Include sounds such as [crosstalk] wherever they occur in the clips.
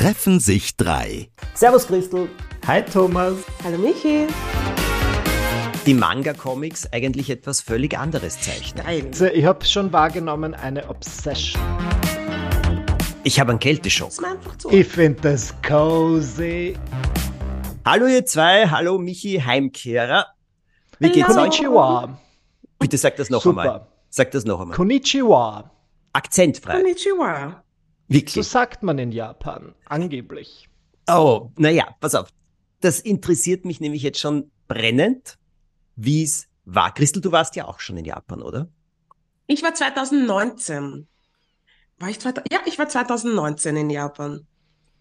treffen sich drei. Servus Christel. Hi Thomas. Hallo Michi. Die Manga-Comics eigentlich etwas völlig anderes zeichnen. Also, ich habe schon wahrgenommen, eine Obsession. Ich habe einen Kälteschock. So. Ich finde das cozy. Hallo ihr zwei, hallo Michi Heimkehrer. Wie geht's euch? Konnichiwa. Bitte sag das noch Super. einmal. Sag das noch einmal. Konnichiwa. Akzentfrei. Konnichiwa. Wirklich? So sagt man in Japan, angeblich. Oh, naja, pass auf. Das interessiert mich nämlich jetzt schon brennend, wie es war. Christel, du warst ja auch schon in Japan, oder? Ich war 2019. War ich 2000? Ja, ich war 2019 in Japan.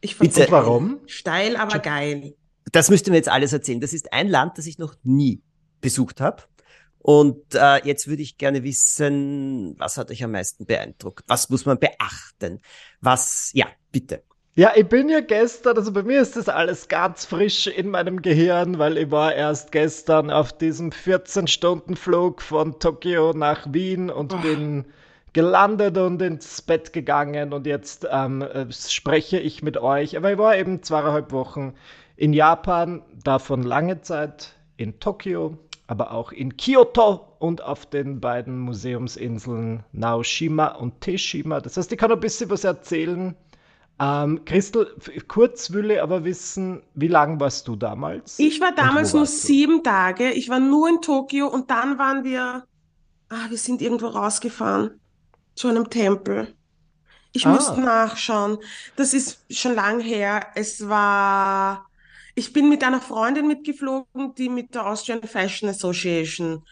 Ich Bitte. Und warum? Steil, aber geil. Das müsst ihr mir jetzt alles erzählen. Das ist ein Land, das ich noch nie besucht habe. Und äh, jetzt würde ich gerne wissen, was hat euch am meisten beeindruckt? Was muss man beachten? Was, ja, bitte. Ja, ich bin ja gestern, also bei mir ist das alles ganz frisch in meinem Gehirn, weil ich war erst gestern auf diesem 14-Stunden-Flug von Tokio nach Wien und oh. bin gelandet und ins Bett gegangen und jetzt ähm, äh, spreche ich mit euch. Aber ich war eben zweieinhalb Wochen in Japan, davon lange Zeit in Tokio, aber auch in Kyoto und auf den beiden Museumsinseln Naoshima und Teshima. Das heißt, ich kann ein bisschen was erzählen. Ähm, Christel, kurz will ich aber wissen, wie lange warst du damals? Ich war damals nur sieben Tage. Ich war nur in Tokio und dann waren wir, ah, wir sind irgendwo rausgefahren zu einem Tempel. Ich ah. muss nachschauen. Das ist schon lang her. Es war ich bin mit einer Freundin mitgeflogen, die mit der Austrian Fashion Association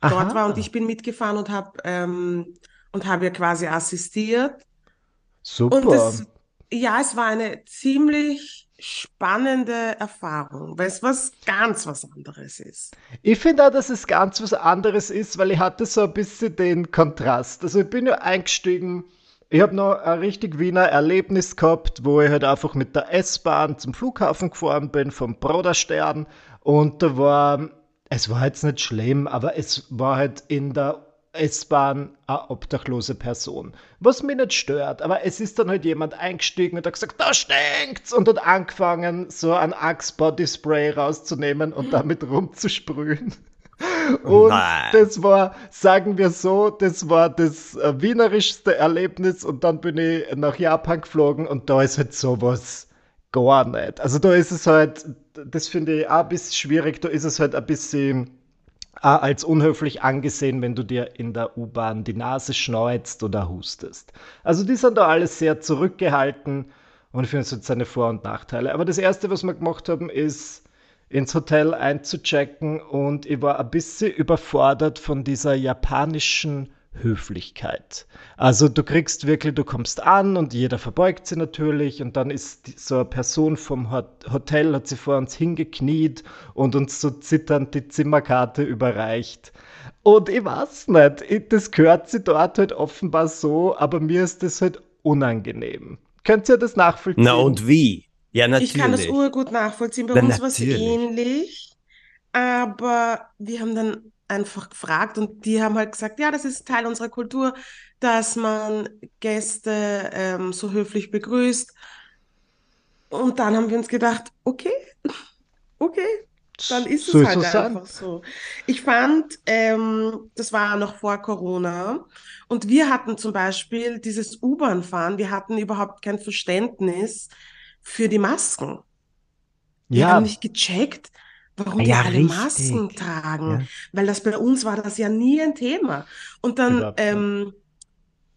Aha. dort war und ich bin mitgefahren und habe ähm, und habe ihr quasi assistiert. Super. Und das, ja, es war eine ziemlich spannende Erfahrung, weil es was ganz was anderes ist. Ich finde auch, dass es ganz was anderes ist, weil ich hatte so ein bisschen den Kontrast. Also ich bin ja eingestiegen ich habe noch ein richtig Wiener Erlebnis gehabt, wo ich halt einfach mit der S-Bahn zum Flughafen gefahren bin, vom Broderstern. Und da war, es war jetzt nicht schlimm, aber es war halt in der S-Bahn eine obdachlose Person. Was mich nicht stört, aber es ist dann halt jemand eingestiegen und hat gesagt, da stinkt's! Und hat angefangen, so ein Axe Body Spray rauszunehmen und damit rumzusprühen. Und Nein. das war, sagen wir so, das war das äh, wienerischste Erlebnis und dann bin ich nach Japan geflogen und da ist halt sowas gar nicht. Also da ist es halt, das finde ich auch ein bisschen schwierig, da ist es halt ein bisschen auch als unhöflich angesehen, wenn du dir in der U-Bahn die Nase schneuzt oder hustest. Also die sind da alles sehr zurückgehalten und ich finde es hat seine Vor- und Nachteile. Aber das erste, was wir gemacht haben, ist ins Hotel einzuchecken und ich war ein bisschen überfordert von dieser japanischen Höflichkeit. Also du kriegst wirklich, du kommst an und jeder verbeugt sich natürlich und dann ist so eine Person vom Hotel, hat sie vor uns hingekniet und uns so zitternd die Zimmerkarte überreicht. Und ich weiß nicht, das gehört sie dort halt offenbar so, aber mir ist das halt unangenehm. Könnt ihr das nachvollziehen? Na und wie? Ja, natürlich. Ich kann das urgut nachvollziehen. Bei Na, uns war es ähnlich. Aber wir haben dann einfach gefragt und die haben halt gesagt, ja, das ist Teil unserer Kultur, dass man Gäste ähm, so höflich begrüßt. Und dann haben wir uns gedacht, okay, [laughs] okay, dann ist so es halt ist einfach so. Ich fand, ähm, das war noch vor Corona und wir hatten zum Beispiel dieses U-Bahn-Fahren, wir hatten überhaupt kein Verständnis, für die Masken. Wir ja. haben nicht gecheckt, warum ja, die alle richtig. Masken tragen. Ja. Weil das bei uns war das ja nie ein Thema. Und dann, ähm,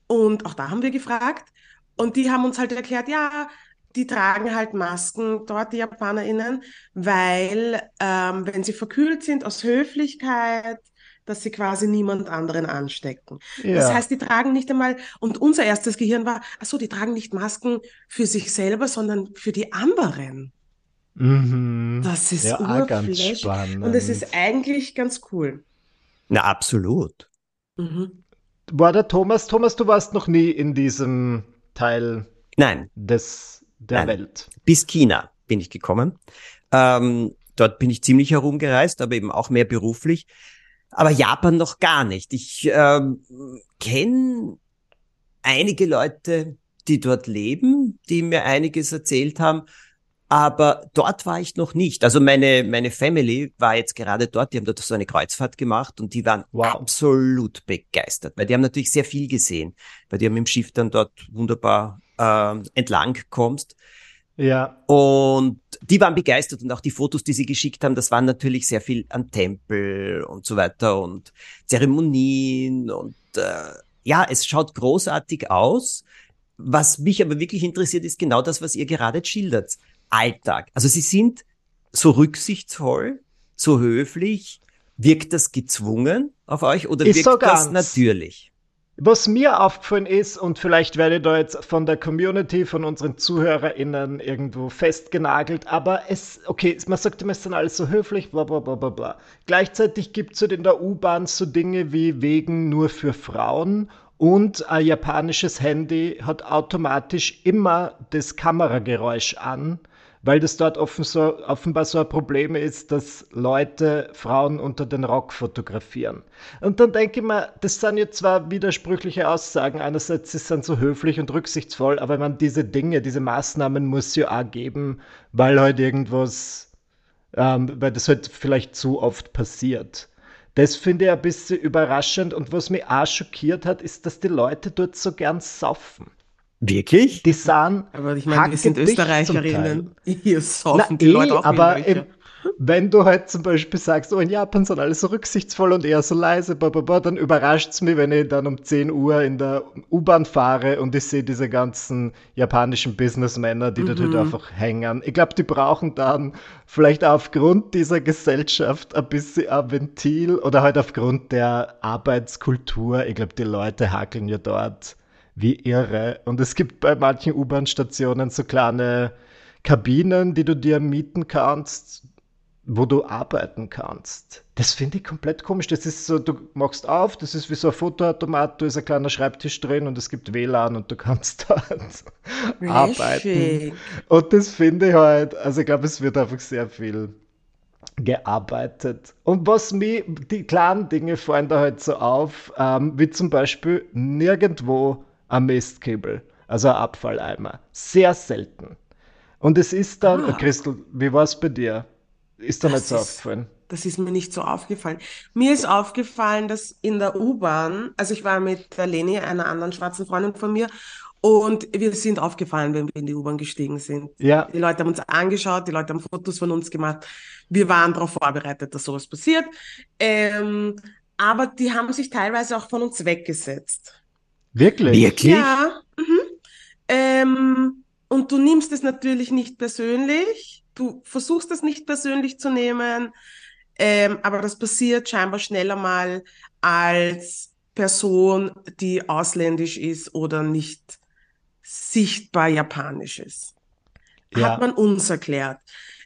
und auch da haben wir gefragt. Und die haben uns halt erklärt, ja, die tragen halt Masken dort, die JapanerInnen, weil ähm, wenn sie verkühlt sind aus Höflichkeit, dass sie quasi niemand anderen anstecken. Ja. Das heißt, die tragen nicht einmal, und unser erstes Gehirn war, ach so, die tragen nicht Masken für sich selber, sondern für die anderen. Mhm. Das ist ja, ganz spannend. Und es ist eigentlich ganz cool. Na, absolut. Mhm. War der Thomas, Thomas, du warst noch nie in diesem Teil Nein. Des, der Nein. Welt. Bis China bin ich gekommen. Ähm, dort bin ich ziemlich herumgereist, aber eben auch mehr beruflich aber Japan noch gar nicht. Ich ähm, kenne einige Leute, die dort leben, die mir einiges erzählt haben. Aber dort war ich noch nicht. Also meine, meine Family war jetzt gerade dort, die haben dort so eine Kreuzfahrt gemacht und die waren wow. absolut begeistert, weil die haben natürlich sehr viel gesehen, weil die haben im Schiff dann dort wunderbar äh, entlang kommst. Ja. Und die waren begeistert und auch die Fotos, die sie geschickt haben, das waren natürlich sehr viel an Tempel und so weiter und Zeremonien und äh, ja, es schaut großartig aus. Was mich aber wirklich interessiert, ist genau das, was ihr gerade schildert. Alltag. Also sie sind so rücksichtsvoll, so höflich. Wirkt das gezwungen auf euch oder ist wirkt so das natürlich? Was mir aufgefallen ist, und vielleicht werde ich da jetzt von der Community, von unseren ZuhörerInnen irgendwo festgenagelt, aber es, okay, man sagt immer, es sind alles so höflich, bla bla bla bla bla. Gleichzeitig gibt es halt in der U-Bahn so Dinge wie Wegen nur für Frauen und ein japanisches Handy hat automatisch immer das Kamerageräusch an weil das dort offen so, offenbar so ein Problem ist, dass Leute Frauen unter den Rock fotografieren. Und dann denke ich mir, das sind jetzt zwar widersprüchliche Aussagen. Einerseits sie sind so höflich und rücksichtsvoll, aber man diese Dinge, diese Maßnahmen muss ja auch geben, weil halt irgendwas, ähm, weil das halt vielleicht zu oft passiert. Das finde ich ein bisschen überraschend und was mich auch schockiert hat, ist, dass die Leute dort so gern saufen. Wirklich? Die sahen. Aber ich meine, wir sind Österreicherinnen. Hier [laughs] saufen Na, die eh, Leute auch aber im, wenn du halt zum Beispiel sagst, oh, in Japan sind alle so rücksichtsvoll und eher so leise, blablabla, dann überrascht es mich, wenn ich dann um 10 Uhr in der U-Bahn fahre und ich sehe diese ganzen japanischen Businessmänner, die mhm. dort halt einfach hängen. Ich glaube, die brauchen dann vielleicht aufgrund dieser Gesellschaft ein bisschen ein Ventil oder halt aufgrund der Arbeitskultur. Ich glaube, die Leute hackeln ja dort wie irre. Und es gibt bei manchen U-Bahn-Stationen so kleine Kabinen, die du dir mieten kannst, wo du arbeiten kannst. Das finde ich komplett komisch. Das ist so, du machst auf, das ist wie so ein Fotoautomat, da ist ein kleiner Schreibtisch drin und es gibt WLAN und du kannst [laughs] dort arbeiten. Und das finde ich halt, also ich glaube, es wird einfach sehr viel gearbeitet. Und was mir, die kleinen Dinge fallen da halt so auf, ähm, wie zum Beispiel nirgendwo ein Mistkübel, also ein Abfalleimer. Sehr selten. Und es ist dann, ah. Christel, wie war es bei dir? Ist da nicht so aufgefallen? Das ist mir nicht so aufgefallen. Mir ist aufgefallen, dass in der U-Bahn, also ich war mit der Leni, einer anderen schwarzen Freundin von mir, und wir sind aufgefallen, wenn wir in die U-Bahn gestiegen sind. Ja. Die Leute haben uns angeschaut, die Leute haben Fotos von uns gemacht. Wir waren darauf vorbereitet, dass sowas passiert. Ähm, aber die haben sich teilweise auch von uns weggesetzt. Wirklich? Wirklich? Ja. Mhm. Ähm, und du nimmst es natürlich nicht persönlich. Du versuchst es nicht persönlich zu nehmen. Ähm, aber das passiert scheinbar schneller mal als Person, die ausländisch ist oder nicht sichtbar japanisch ist. Ja. Hat man uns erklärt.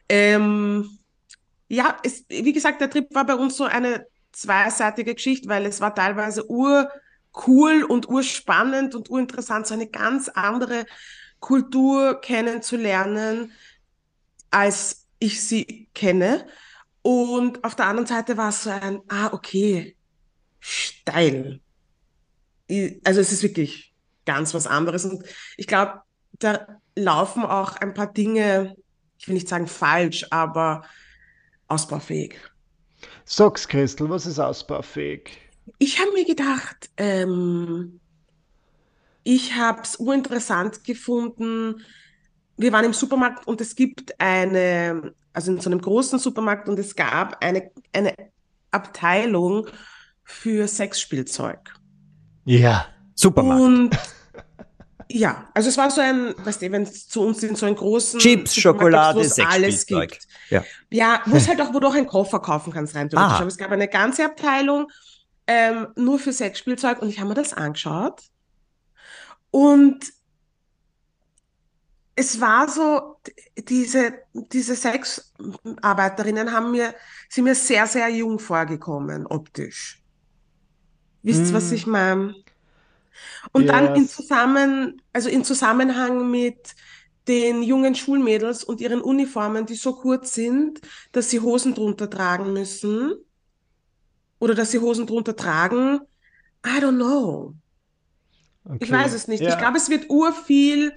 Ähm, ja, es, wie gesagt, der Trip war bei uns so eine zweiseitige Geschichte, weil es war teilweise ur cool und urspannend und urinteressant, so eine ganz andere Kultur kennenzulernen, als ich sie kenne. Und auf der anderen Seite war es so ein, ah, okay, steil. Also es ist wirklich ganz was anderes. Und ich glaube, da laufen auch ein paar Dinge, ich will nicht sagen falsch, aber ausbaufähig. Sag's, Christel, was ist ausbaufähig? Ich habe mir gedacht, ähm, ich habe es uninteressant gefunden. Wir waren im Supermarkt und es gibt eine, also in so einem großen Supermarkt und es gab eine, eine Abteilung für Sexspielzeug. Ja, Supermarkt. Und [laughs] ja, also es war so ein, weißt du, wenn es zu uns in so einen großen Chips, Schokolade, Sexspielzeug. Ja. ja, wo es halt auch, wo du auch einen Koffer kaufen kannst rein Aber es gab eine ganze Abteilung ähm, nur für Sexspielzeug und ich habe mir das angeschaut. Und es war so, diese, diese Sexarbeiterinnen haben mir, sind mir sehr, sehr jung vorgekommen, optisch. Wisst ihr, mm. was ich meine? Und yes. dann in Zusammen, also in Zusammenhang mit den jungen Schulmädels und ihren Uniformen, die so kurz sind, dass sie Hosen drunter tragen müssen oder dass sie Hosen drunter tragen. I don't know. Okay. Ich weiß es nicht. Ja. Ich glaube, es wird urviel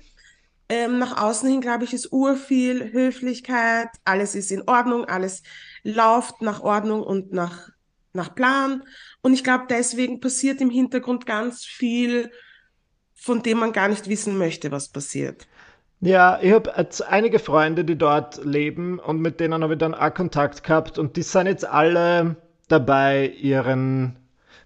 Ähm, nach außen hin, glaube ich, ist urviel Höflichkeit, alles ist in Ordnung, alles läuft nach Ordnung und nach, nach Plan. Und ich glaube, deswegen passiert im Hintergrund ganz viel, von dem man gar nicht wissen möchte, was passiert. Ja, ich habe einige Freunde, die dort leben und mit denen habe ich dann auch Kontakt gehabt und die sind jetzt alle dabei, ihren,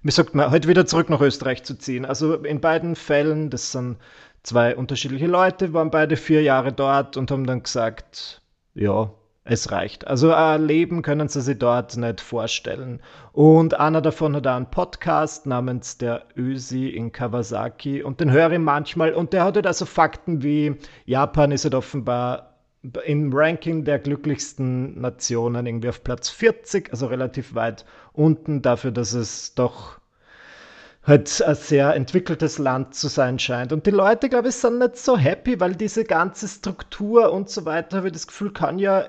wie sagt man, heute wieder zurück nach Österreich zu ziehen. Also in beiden Fällen, das sind zwei unterschiedliche Leute, waren beide vier Jahre dort und haben dann gesagt, ja, es reicht. Also ein Leben können sie sich dort nicht vorstellen. Und einer davon hat einen Podcast namens der Ösi in Kawasaki und den höre ich manchmal und der hat halt also Fakten wie Japan ist halt offenbar im Ranking der glücklichsten Nationen irgendwie auf Platz 40, also relativ weit unten dafür, dass es doch halt ein sehr entwickeltes Land zu sein scheint. Und die Leute, glaube ich, sind nicht so happy, weil diese ganze Struktur und so weiter, habe ich das Gefühl, kann ja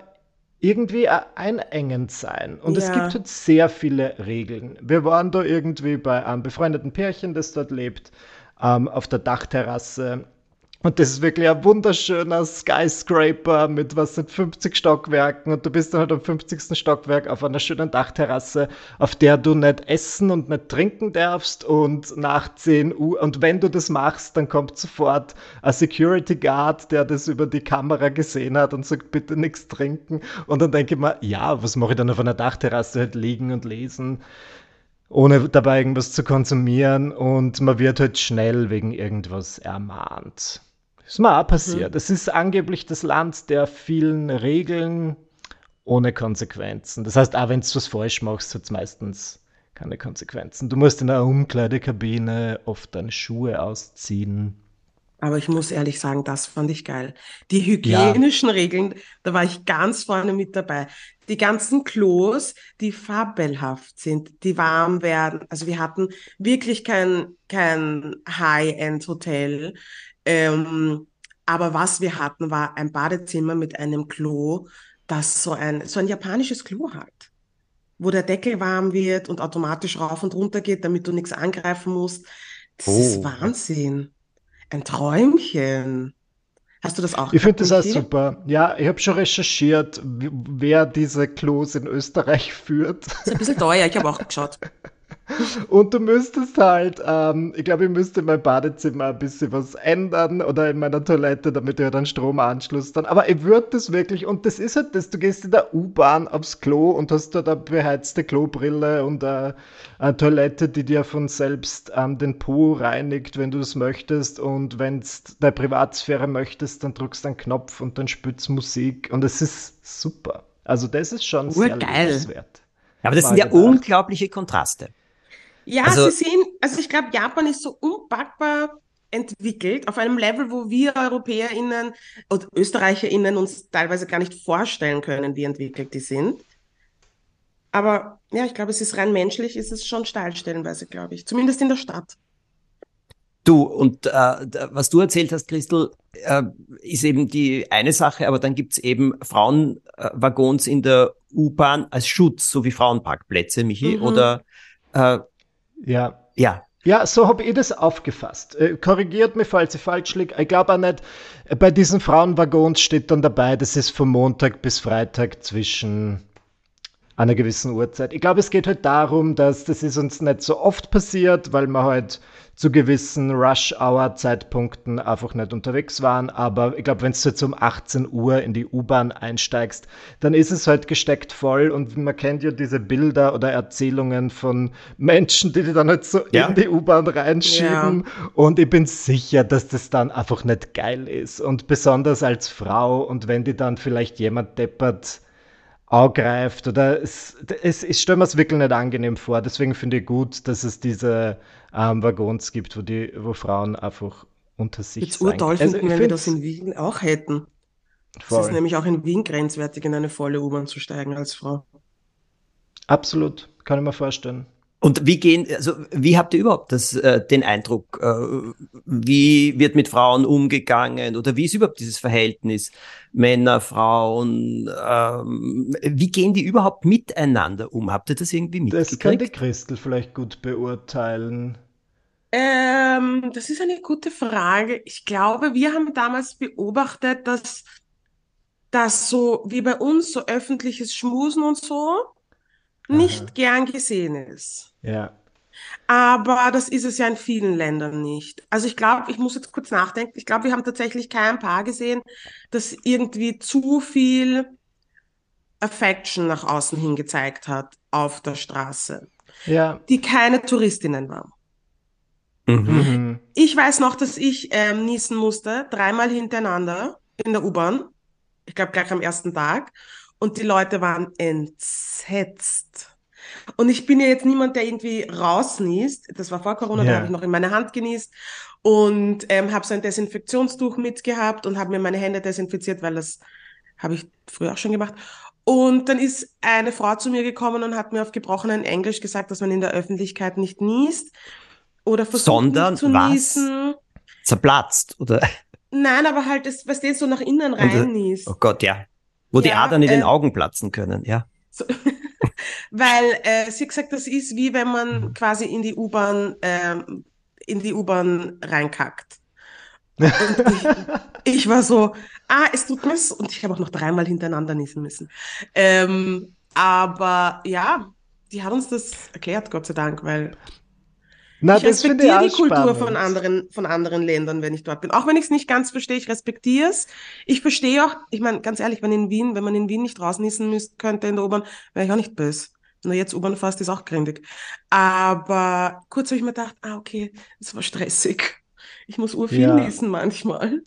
irgendwie einengend sein. Und ja. es gibt halt sehr viele Regeln. Wir waren da irgendwie bei einem befreundeten Pärchen, das dort lebt, ähm, auf der Dachterrasse und das ist wirklich ein wunderschöner Skyscraper mit was sind 50 Stockwerken und du bist dann halt am 50. Stockwerk auf einer schönen Dachterrasse, auf der du nicht essen und nicht trinken darfst und nach 10 Uhr und wenn du das machst, dann kommt sofort ein Security Guard, der das über die Kamera gesehen hat und sagt bitte nichts trinken und dann denke ich mir, ja, was mache ich dann auf einer Dachterrasse halt liegen und lesen? ohne dabei irgendwas zu konsumieren und man wird halt schnell wegen irgendwas ermahnt. Ist mir auch passiert. Mhm. Es ist angeblich das Land der vielen Regeln ohne Konsequenzen. Das heißt, auch wenn du was falsch machst, hat es meistens keine Konsequenzen. Du musst in der Umkleidekabine oft deine Schuhe ausziehen. Aber ich muss ehrlich sagen, das fand ich geil. Die hygienischen ja. Regeln, da war ich ganz vorne mit dabei. Die ganzen Klos, die fabelhaft sind, die warm werden. Also wir hatten wirklich kein, kein High-End-Hotel. Ähm, aber was wir hatten, war ein Badezimmer mit einem Klo, das so ein, so ein japanisches Klo hat, wo der Deckel warm wird und automatisch rauf und runter geht, damit du nichts angreifen musst. Das oh. ist Wahnsinn. Ein Träumchen. Hast du das auch? Ich finde das auch super. Ja, ich habe schon recherchiert, wer diese Klos in Österreich führt. Das ist ein bisschen teuer, ich habe auch [laughs] geschaut. Und du müsstest halt, ähm, ich glaube, ich müsste in meinem Badezimmer ein bisschen was ändern oder in meiner Toilette, damit ich halt einen Stromanschluss dann. Aber ich würde das wirklich, und das ist halt das, du gehst in der U-Bahn aufs Klo und hast dort eine beheizte Klobrille und eine, eine Toilette, die dir von selbst ähm, den Po reinigt, wenn du das möchtest. Und wenn du deine Privatsphäre möchtest, dann drückst du einen Knopf und dann spürst Musik. Und es ist super. Also das ist schon Urgeil. sehr lebenswert. Aber das sind ja unglaubliche Kontraste. Ja, also, Sie sehen, also ich glaube, Japan ist so unpackbar entwickelt auf einem Level, wo wir EuropäerInnen und ÖsterreicherInnen uns teilweise gar nicht vorstellen können, wie entwickelt die sind. Aber ja, ich glaube, es ist rein menschlich, ist es schon steil stellenweise, glaube ich. Zumindest in der Stadt. Du, und äh, was du erzählt hast, Christel, äh, ist eben die eine Sache, aber dann gibt's eben Frauenwaggons in der U-Bahn als Schutz, so wie Frauenparkplätze, Michi, mhm. oder äh, ja. Ja. Ja, so habe ich das aufgefasst. Äh, korrigiert mich, falls ich falsch liege. Ich glaube auch nicht, äh, bei diesen Frauenwaggons steht dann dabei, das ist von Montag bis Freitag zwischen einer gewissen Uhrzeit. Ich glaube, es geht halt darum, dass das ist uns nicht so oft passiert, weil man halt zu gewissen Rush-Hour-Zeitpunkten einfach nicht unterwegs waren. Aber ich glaube, wenn du jetzt um 18 Uhr in die U-Bahn einsteigst, dann ist es halt gesteckt voll. Und man kennt ja diese Bilder oder Erzählungen von Menschen, die, die dann halt so ja. in die U-Bahn reinschieben. Ja. Und ich bin sicher, dass das dann einfach nicht geil ist. Und besonders als Frau und wenn die dann vielleicht jemand deppert, angreift oder es, es, ich stelle mir es wirklich nicht angenehm vor. Deswegen finde ich gut, dass es diese ähm, Waggons gibt, wo die, wo Frauen einfach unter sich Jetzt urtoll also, finden, wenn wir das in Wien auch hätten. Es ist nämlich auch in Wien grenzwertig, in eine volle U-Bahn zu steigen als Frau. Absolut, kann ich mir vorstellen. Und wie gehen, also wie habt ihr überhaupt das, äh, den Eindruck, äh, wie wird mit Frauen umgegangen oder wie ist überhaupt dieses Verhältnis Männer, Frauen, ähm, wie gehen die überhaupt miteinander um? Habt ihr das irgendwie mitgekriegt? Das kann die Christel vielleicht gut beurteilen. Ähm, das ist eine gute Frage. Ich glaube, wir haben damals beobachtet, dass das so wie bei uns so öffentliches Schmusen und so nicht Aha. gern gesehen ist. Ja. Aber das ist es ja in vielen Ländern nicht. Also ich glaube, ich muss jetzt kurz nachdenken. Ich glaube, wir haben tatsächlich kein Paar gesehen, das irgendwie zu viel Affection nach außen hin gezeigt hat auf der Straße. Ja. Die keine Touristinnen waren. Mhm. mhm. Ich weiß noch, dass ich ähm, niesen musste, dreimal hintereinander in der U-Bahn. Ich glaube gleich am ersten Tag. Und die Leute waren entsetzt. Und ich bin ja jetzt niemand, der irgendwie rausniest. Das war vor Corona, ja. da habe ich noch in meine Hand genießt und ähm, habe so ein Desinfektionstuch mitgehabt und habe mir meine Hände desinfiziert, weil das habe ich früher auch schon gemacht. Und dann ist eine Frau zu mir gekommen und hat mir auf gebrochenen Englisch gesagt, dass man in der Öffentlichkeit nicht niest oder versucht Sondern zu was? niesen. Zerplatzt, oder? Nein, aber halt, das, was du so nach innen rein niest. Oh Gott, ja. Wo ja, die Adern in äh, den Augen platzen können, ja. So, [laughs] weil äh, sie gesagt, das ist wie wenn man mhm. quasi in die U-Bahn äh, in die U-Bahn reinkackt. Und ich, [laughs] ich, war so, ah, es tut mir. Und ich habe auch noch dreimal hintereinander niesen müssen. Ähm, aber ja, die hat uns das erklärt, Gott sei Dank, weil na, ich respektiere die Kultur spannend. von anderen, von anderen Ländern, wenn ich dort bin. Auch wenn ich es nicht ganz verstehe, ich respektiere es. Ich verstehe auch, ich meine, ganz ehrlich, wenn in Wien, wenn man in Wien nicht draußen niesen müsste, könnte in der U-Bahn, wäre ich auch nicht böse. Du jetzt U-Bahn fährst, ist auch grindig. Aber kurz habe ich mir gedacht, ah, okay, es war stressig. Ich muss urviel ja. niesen manchmal.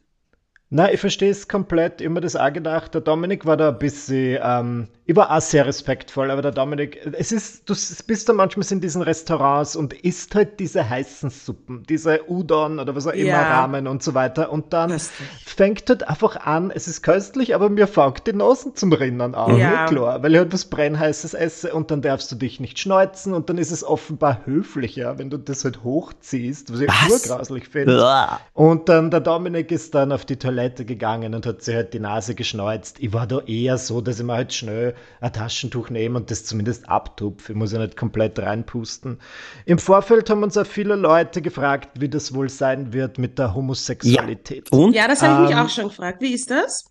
Na, ich verstehe es komplett. Immer das auch gedacht. Der Dominik war da ein bisschen, ähm, ich war auch sehr respektvoll, aber der Dominik, es ist, du bist da manchmal in diesen Restaurants und isst halt diese heißen Suppen, diese Udon oder was auch immer, ja. Ramen und so weiter. Und dann köstlich. fängt halt einfach an, es ist köstlich, aber mir fängt die Nasen zum Rinnen an. Ja. Klar, weil ich halt was brennheißes esse und dann darfst du dich nicht schneuzen und dann ist es offenbar höflicher, wenn du das halt hochziehst, was ich urgrauslich finde. Und dann der Dominik ist dann auf die Toilette gegangen und hat sich halt die Nase geschneuzt. Ich war da eher so, dass ich mir halt schnell ein Taschentuch nehmen und das zumindest abtupfe. Ich muss ja nicht komplett reinpusten. Im Vorfeld haben uns auch viele Leute gefragt, wie das wohl sein wird mit der Homosexualität. Ja, und? ja das habe ich mich ähm, auch schon gefragt. Wie ist das?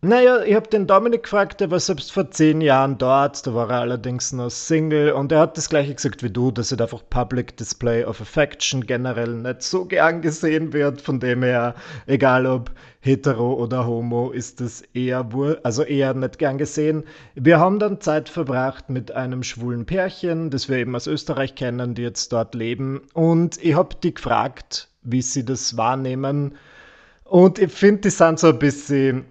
Naja, ich habe den Dominik gefragt, der war selbst vor zehn Jahren dort, da war er allerdings noch Single und er hat das gleiche gesagt wie du, dass er einfach Public Display of Affection generell nicht so gern gesehen wird, von dem her, egal ob hetero oder homo, ist das eher, also eher nicht gern gesehen. Wir haben dann Zeit verbracht mit einem schwulen Pärchen, das wir eben aus Österreich kennen, die jetzt dort leben und ich habe die gefragt, wie sie das wahrnehmen und ich finde, die sind so ein bisschen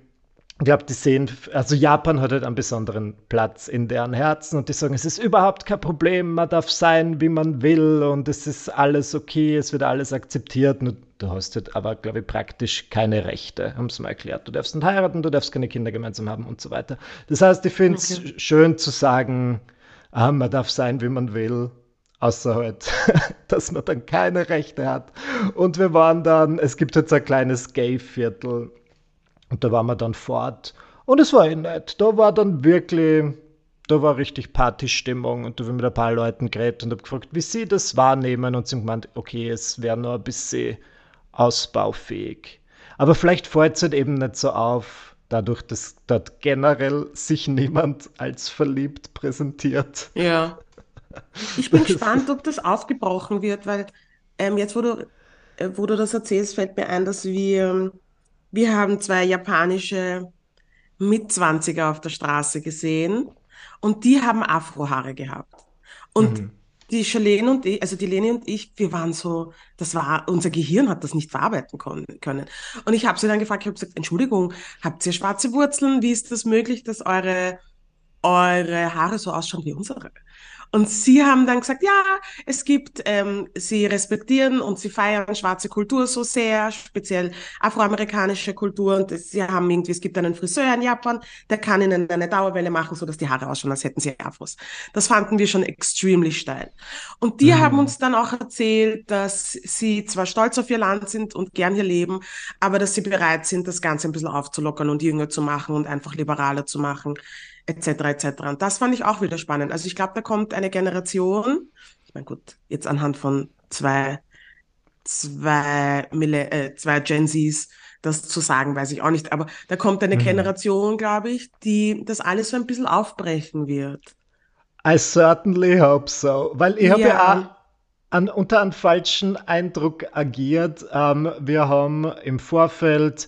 ich glaube, die sehen, also Japan hat halt einen besonderen Platz in deren Herzen und die sagen, es ist überhaupt kein Problem, man darf sein, wie man will und es ist alles okay, es wird alles akzeptiert. Nur du hast halt aber, glaube ich, praktisch keine Rechte, haben sie mal erklärt. Du darfst nicht heiraten, du darfst keine Kinder gemeinsam haben und so weiter. Das heißt, ich finde es okay. schön zu sagen, ah, man darf sein, wie man will, außer halt, [laughs] dass man dann keine Rechte hat. Und wir waren dann, es gibt jetzt ein kleines Gay-Viertel und da waren wir dann fort. Und es war eh nett. Da war dann wirklich, da war richtig Partystimmung und da habe ich mit ein paar Leuten geredet und habe gefragt, wie sie das wahrnehmen. Und sie haben gemeint, okay, es wäre nur ein bisschen ausbaufähig. Aber vielleicht fällt es halt eben nicht so auf, dadurch, dass dort generell sich niemand als verliebt präsentiert. Ja. [laughs] Ich bin gespannt, ob das aufgebrochen wird, weil ähm, jetzt, wo du, äh, wo du das erzählst, fällt mir ein, dass wir ähm, wir haben zwei japanische Mitzwanziger auf der Straße gesehen und die haben Afrohaare gehabt. Und mhm. die Charlene und ich, also die Leni und ich, wir waren so, das war, unser Gehirn hat das nicht verarbeiten können. Und ich habe sie dann gefragt, ich habe gesagt, Entschuldigung, habt ihr schwarze Wurzeln? Wie ist das möglich, dass eure, eure Haare so ausschauen wie unsere? Und sie haben dann gesagt, ja, es gibt, ähm, sie respektieren und sie feiern schwarze Kultur so sehr, speziell afroamerikanische Kultur. Und sie haben irgendwie, es gibt einen Friseur in Japan, der kann ihnen eine Dauerwelle machen, so dass die Haare ausschauen, als hätten sie Afros. Das fanden wir schon extremely steil. Und die mhm. haben uns dann auch erzählt, dass sie zwar stolz auf ihr Land sind und gern hier leben, aber dass sie bereit sind, das Ganze ein bisschen aufzulockern und jünger zu machen und einfach liberaler zu machen etc. etc. Und das fand ich auch wieder spannend. Also ich glaube, da kommt eine Generation, ich meine gut, jetzt anhand von zwei zwei, äh, zwei Gen Zs das zu sagen, weiß ich auch nicht. Aber da kommt eine mhm. Generation, glaube ich, die das alles so ein bisschen aufbrechen wird. I certainly hope so. Weil ich ja. habe ja auch an, unter einem falschen Eindruck agiert. Ähm, wir haben im Vorfeld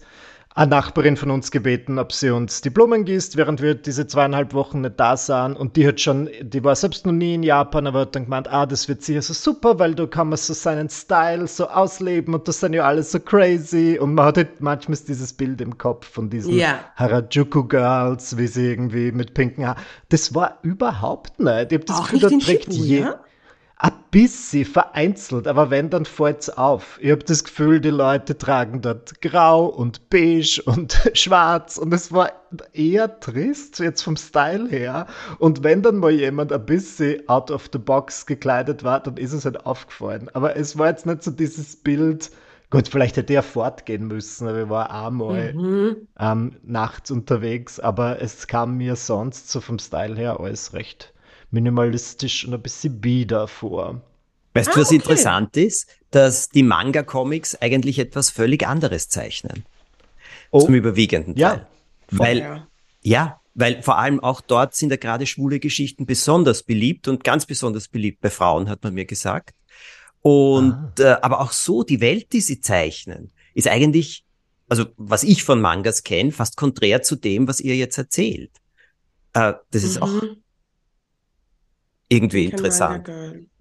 eine Nachbarin von uns gebeten, ob sie uns die Blumen gießt, während wir diese zweieinhalb Wochen nicht da sahen. Und die hat schon, die war selbst noch nie in Japan, aber hat dann gemeint, ah, das wird sicher so super, weil da kann man so seinen Style so ausleben und das sind ja alles so crazy. Und man hat halt manchmal dieses Bild im Kopf von diesen yeah. Harajuku Girls, wie sie irgendwie mit pinken Haaren. Das war überhaupt nicht. Ich habe das Gefühl, da trägt jeder ein bisschen vereinzelt, aber wenn, dann fällt's auf. Ich habe das Gefühl, die Leute tragen dort grau und beige und [laughs] schwarz und es war eher trist, jetzt vom Style her. Und wenn dann mal jemand ein bisschen out of the box gekleidet war, dann ist es halt aufgefallen. Aber es war jetzt nicht so dieses Bild, gut, vielleicht hätte er fortgehen müssen, aber ich war einmal mhm. ähm, nachts unterwegs, aber es kam mir sonst so vom Style her alles recht minimalistisch und ein bisschen bieder vor. Weißt du, ah, was okay. interessant ist? Dass die Manga-Comics eigentlich etwas völlig anderes zeichnen. Oh. Zum überwiegenden Teil. Ja. Weil, ja. ja, weil vor allem auch dort sind ja gerade schwule Geschichten besonders beliebt und ganz besonders beliebt bei Frauen, hat man mir gesagt. Und ah. äh, aber auch so, die Welt, die sie zeichnen, ist eigentlich, also was ich von Mangas kenne, fast konträr zu dem, was ihr jetzt erzählt. Äh, das ist auch mhm irgendwie ich interessant.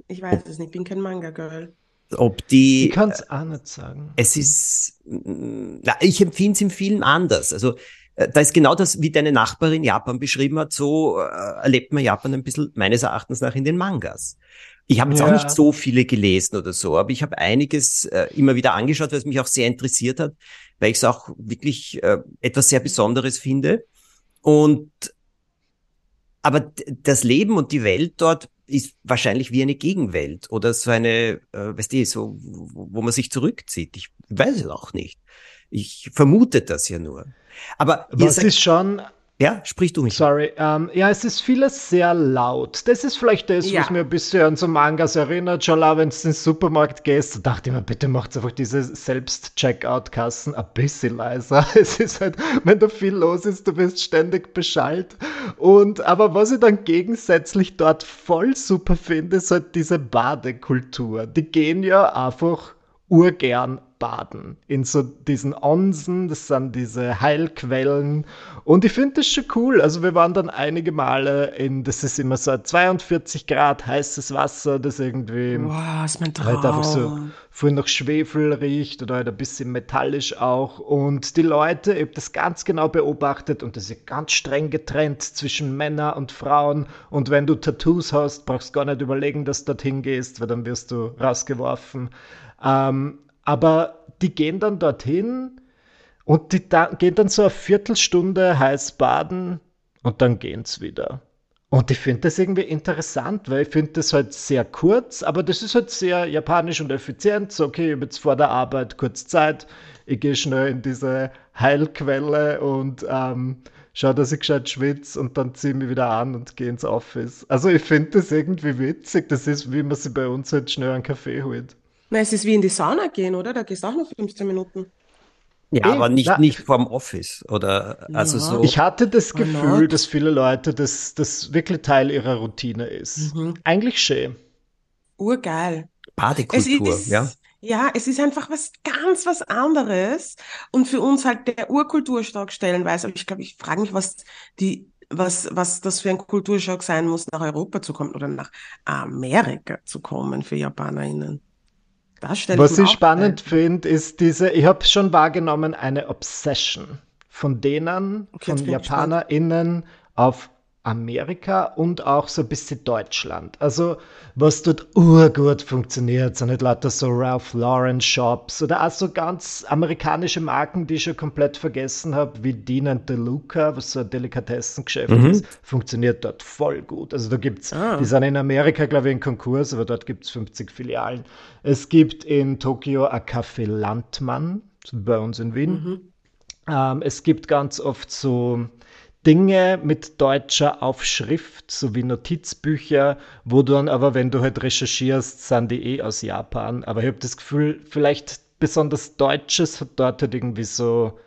Ich weiß ob, es nicht, ich bin kein Manga-Girl. Ob die. Ich kann es auch nicht sagen. Es ist. Na, ich empfinde es in vielen anders. Also äh, da ist genau das, wie deine Nachbarin Japan beschrieben hat, so äh, erlebt man Japan ein bisschen meines Erachtens nach in den Mangas. Ich habe jetzt ja. auch nicht so viele gelesen oder so, aber ich habe einiges äh, immer wieder angeschaut, weil es mich auch sehr interessiert hat, weil ich es auch wirklich äh, etwas sehr Besonderes finde. Und aber das Leben und die Welt dort ist wahrscheinlich wie eine Gegenwelt oder so eine, äh, weißt du, so, wo man sich zurückzieht. Ich weiß es auch nicht. Ich vermute das ja nur. Aber was ist schon ja, sprich du mich. Sorry. Ähm, ja, es ist vieles sehr laut. Das ist vielleicht das, ja. was mir ein bisschen an so Mangas erinnert. Schon wenn du in den Supermarkt gehst, da dachte ich mir, bitte macht einfach diese Selbst-Checkout-Kassen ein bisschen leiser. [laughs] Es ist halt, wenn da viel los ist, du wirst ständig beschallt. Und, aber was ich dann gegensätzlich dort voll super finde, ist halt diese Badekultur. Die gehen ja einfach urgern baden. In so diesen Onsen, das sind diese Heilquellen. Und ich finde das schon cool. Also wir waren dann einige Male in, das ist immer so 42 Grad heißes Wasser, das irgendwie wow, ist mein Traum. halt einfach so voll nach Schwefel riecht oder halt ein bisschen metallisch auch. Und die Leute, ich habe das ganz genau beobachtet und das ist ganz streng getrennt zwischen Männern und Frauen. Und wenn du Tattoos hast, brauchst du gar nicht überlegen, dass du dorthin gehst, weil dann wirst du rausgeworfen. Ähm, aber die gehen dann dorthin und die da, gehen dann so eine Viertelstunde heiß baden und dann gehen sie wieder. Und ich finde das irgendwie interessant, weil ich finde das halt sehr kurz, aber das ist halt sehr japanisch und effizient. So, okay, ich habe jetzt vor der Arbeit kurz Zeit, ich gehe schnell in diese Heilquelle und ähm, schaue, dass ich gescheit schwitze und dann ziehe ich mich wieder an und gehe ins Office. Also ich finde das irgendwie witzig. Das ist, wie man sich bei uns halt schnell einen Kaffee holt. Na, es ist wie in die Sauna gehen, oder? Da gehst du auch noch 15 Minuten. Ja, Eben, aber nicht, nicht vorm Office oder also ja. so. Ich hatte das Gefühl, dass viele Leute das, das wirklich Teil ihrer Routine ist. Mhm. Eigentlich schön. Urgeil. Badekultur, ist, ja. Ja, es ist einfach was ganz was anderes und für uns halt der Urkulturschock stellenweise. Aber ich glaube, ich frage mich, was die was, was das für ein Kulturschock sein muss, nach Europa zu kommen oder nach Amerika zu kommen für JapanerInnen. Was ich spannend finde, ist diese, ich habe schon wahrgenommen, eine Obsession von denen, okay, von JapanerInnen auf Amerika und auch so ein bisschen Deutschland. Also, was dort urgut funktioniert, sind nicht lauter so Ralph Lauren Shops oder auch so ganz amerikanische Marken, die ich schon komplett vergessen habe, wie Dean and DeLuca, was so ein Delikatessengeschäft mhm. ist, funktioniert dort voll gut. Also, da gibt's, ah. die sind in Amerika, glaube ich, in Konkurs, aber dort gibt es 50 Filialen. Es gibt in Tokio ein Café Landmann, bei uns in Wien. Mhm. Ähm, es gibt ganz oft so Dinge mit deutscher Aufschrift, sowie Notizbücher, wo du dann aber, wenn du halt recherchierst, sind die eh aus Japan. Aber ich habe das Gefühl, vielleicht besonders Deutsches hat dort halt irgendwie so,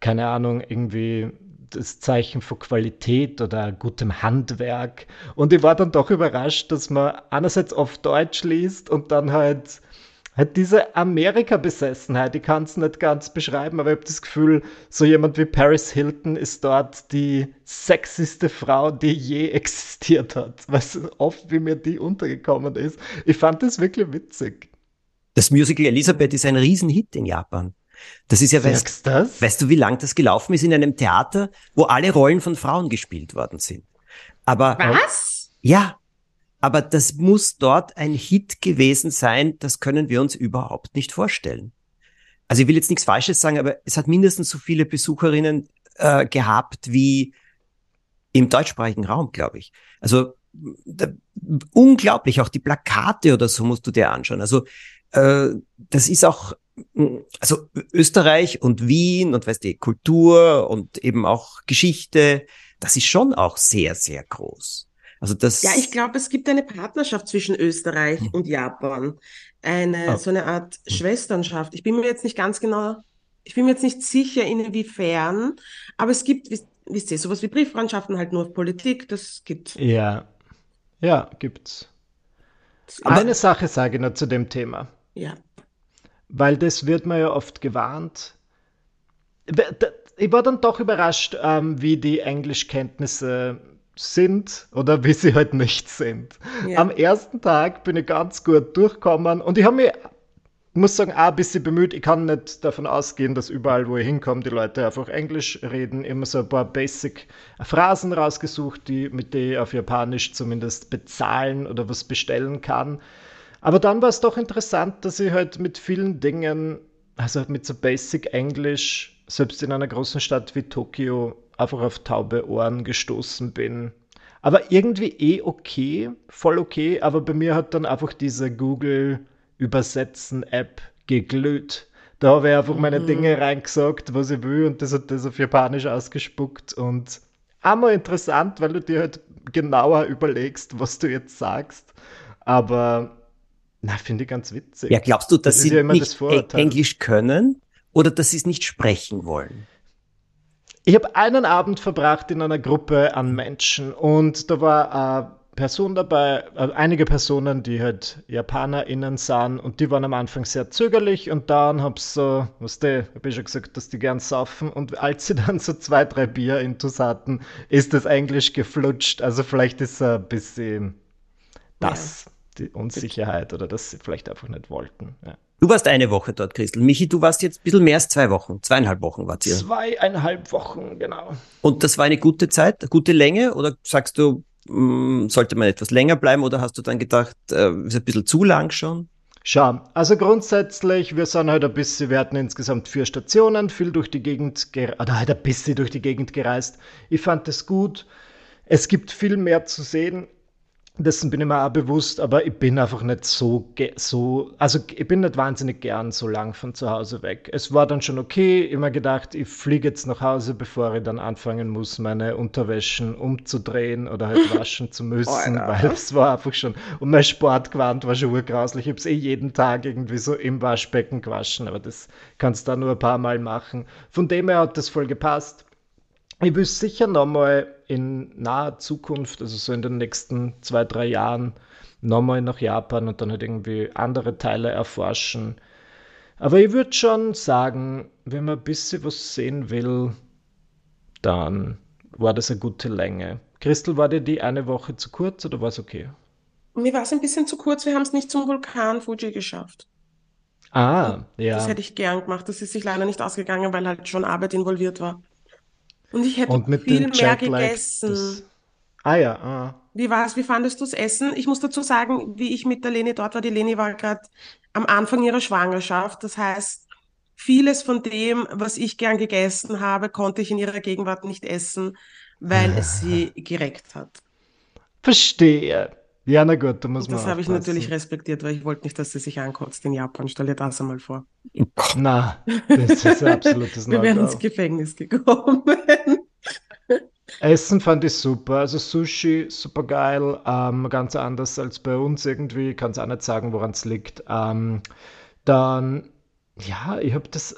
keine Ahnung, irgendwie das Zeichen von Qualität oder gutem Handwerk. Und ich war dann doch überrascht, dass man einerseits auf Deutsch liest und dann halt halt diese Amerika-Besessenheit, ich kann es nicht ganz beschreiben, aber ich habe das Gefühl, so jemand wie Paris Hilton ist dort die sexyste Frau, die je [laughs] existiert hat. Weißt du, oft wie mir die untergekommen ist. Ich fand das wirklich witzig. Das Musical Elisabeth ist ein Riesenhit in Japan. Das ist ja, weißt, das? weißt du, wie lang das gelaufen ist in einem Theater, wo alle Rollen von Frauen gespielt worden sind. Aber was? Ja, aber das muss dort ein Hit gewesen sein. Das können wir uns überhaupt nicht vorstellen. Also ich will jetzt nichts Falsches sagen, aber es hat mindestens so viele Besucherinnen äh, gehabt wie im deutschsprachigen Raum, glaube ich. Also da, unglaublich, auch die Plakate oder so musst du dir anschauen. Also äh, das ist auch also Österreich und Wien und weißt du, Kultur und eben auch Geschichte, das ist schon auch sehr, sehr groß. Also das. Ja, ich glaube, es gibt eine Partnerschaft zwischen Österreich hm. und Japan. Eine, oh. so eine Art hm. Schwesternschaft. Ich bin mir jetzt nicht ganz genau, ich bin mir jetzt nicht sicher, inwiefern, aber es gibt, wisst ihr, sowas wie Brieffreundschaften halt nur auf Politik, das gibt. Ja. Ja, gibt's. Eine Sache sage ich noch zu dem Thema. Ja. Weil das wird man ja oft gewarnt. Ich war dann doch überrascht, ähm, wie die Englischkenntnisse sind oder wie sie halt nicht sind. Ja. Am ersten Tag bin ich ganz gut durchgekommen und ich habe mich, muss sagen, auch ein bisschen bemüht. Ich kann nicht davon ausgehen, dass überall, wo ich hinkomme, die Leute einfach Englisch reden. Immer so ein paar Basic-Phrasen rausgesucht, die, mit denen ich auf Japanisch zumindest bezahlen oder was bestellen kann. Aber dann war es doch interessant, dass ich halt mit vielen Dingen, also mit so Basic Englisch, selbst in einer großen Stadt wie Tokio, einfach auf taube Ohren gestoßen bin. Aber irgendwie eh okay, voll okay, aber bei mir hat dann einfach diese Google Übersetzen App geglüht. Da habe ich einfach meine mhm. Dinge reingesagt, was ich will, und das hat das auf Japanisch ausgespuckt. Und einmal interessant, weil du dir halt genauer überlegst, was du jetzt sagst. Aber na, finde ich ganz witzig. Ja, glaubst du, dass das sie ja nicht Englisch können oder dass sie es nicht sprechen wollen? Ich habe einen Abend verbracht in einer Gruppe an Menschen und da war eine Person dabei, äh, einige Personen, die halt JapanerInnen sahen und die waren am Anfang sehr zögerlich und dann hab so, was du, hab ich schon gesagt, dass die gern saufen und als sie [laughs] dann so zwei, drei Bier intus hatten, ist das Englisch geflutscht. Also vielleicht ist es ein bisschen das. Ja die Unsicherheit oder dass sie vielleicht einfach nicht wollten. Ja. Du warst eine Woche dort, Christel. Michi, du warst jetzt ein bisschen mehr als zwei Wochen. Zweieinhalb Wochen wart ihr. Zweieinhalb Wochen, genau. Und das war eine gute Zeit, eine gute Länge? Oder sagst du, mh, mm, sollte man etwas länger bleiben? Oder hast du dann gedacht, äh, ist ein bisschen zu lang schon? Schau, also grundsätzlich, wir sind halt ein bisschen, wir hatten insgesamt vier Stationen, viel durch die Gegend, oder halt ein bisschen durch die Gegend gereist. Ich fand es gut. Es gibt viel mehr zu sehen dessen bin ich mir auch bewusst, aber ich bin einfach nicht so, so, also ich bin nicht wahnsinnig gern so lang von zu Hause weg. Es war dann schon okay, immer gedacht, ich fliege jetzt nach Hause, bevor ich dann anfangen muss, meine Unterwäschen umzudrehen oder halt [laughs] waschen zu müssen, oh, weil es war einfach schon, und mein Sportgewand war schon urgrauslich. Ich habe es eh jeden Tag irgendwie so im Waschbecken gewaschen, aber das kannst du da nur ein paar Mal machen. Von dem her hat das voll gepasst. Ich will sicher nochmal in naher Zukunft, also so in den nächsten zwei, drei Jahren, nochmal nach Japan und dann halt irgendwie andere Teile erforschen. Aber ich würde schon sagen, wenn man ein bisschen was sehen will, dann war das eine gute Länge. Christel, war dir die eine Woche zu kurz oder war es okay? Mir war es ein bisschen zu kurz, wir haben es nicht zum Vulkan Fuji geschafft. Ah, ja. Das hätte ich gern gemacht. Das ist sich leider nicht ausgegangen, weil halt schon Arbeit involviert war. Und ich hätte Und mit viel mehr gegessen. Das... Ah ja. Ah. Wie war's? Wie fandest du das Essen? Ich muss dazu sagen, wie ich mit der Leni dort war. Die Leni war gerade am Anfang ihrer Schwangerschaft. Das heißt, vieles von dem, was ich gern gegessen habe, konnte ich in ihrer Gegenwart nicht essen, weil es sie [laughs] gereckt hat. Verstehe. Ja, na gut, da muss man. Das habe ich natürlich respektiert, weil ich wollte nicht, dass sie sich ankotzt in Japan. Stell dir das einmal vor. Na, das ist ein absolutes [laughs] Wir wären ins Gefängnis gekommen. [laughs] Essen fand ich super. Also Sushi, super geil. Ähm, ganz anders als bei uns irgendwie. Kann es auch nicht sagen, woran es liegt. Ähm, dann, ja, ich habe das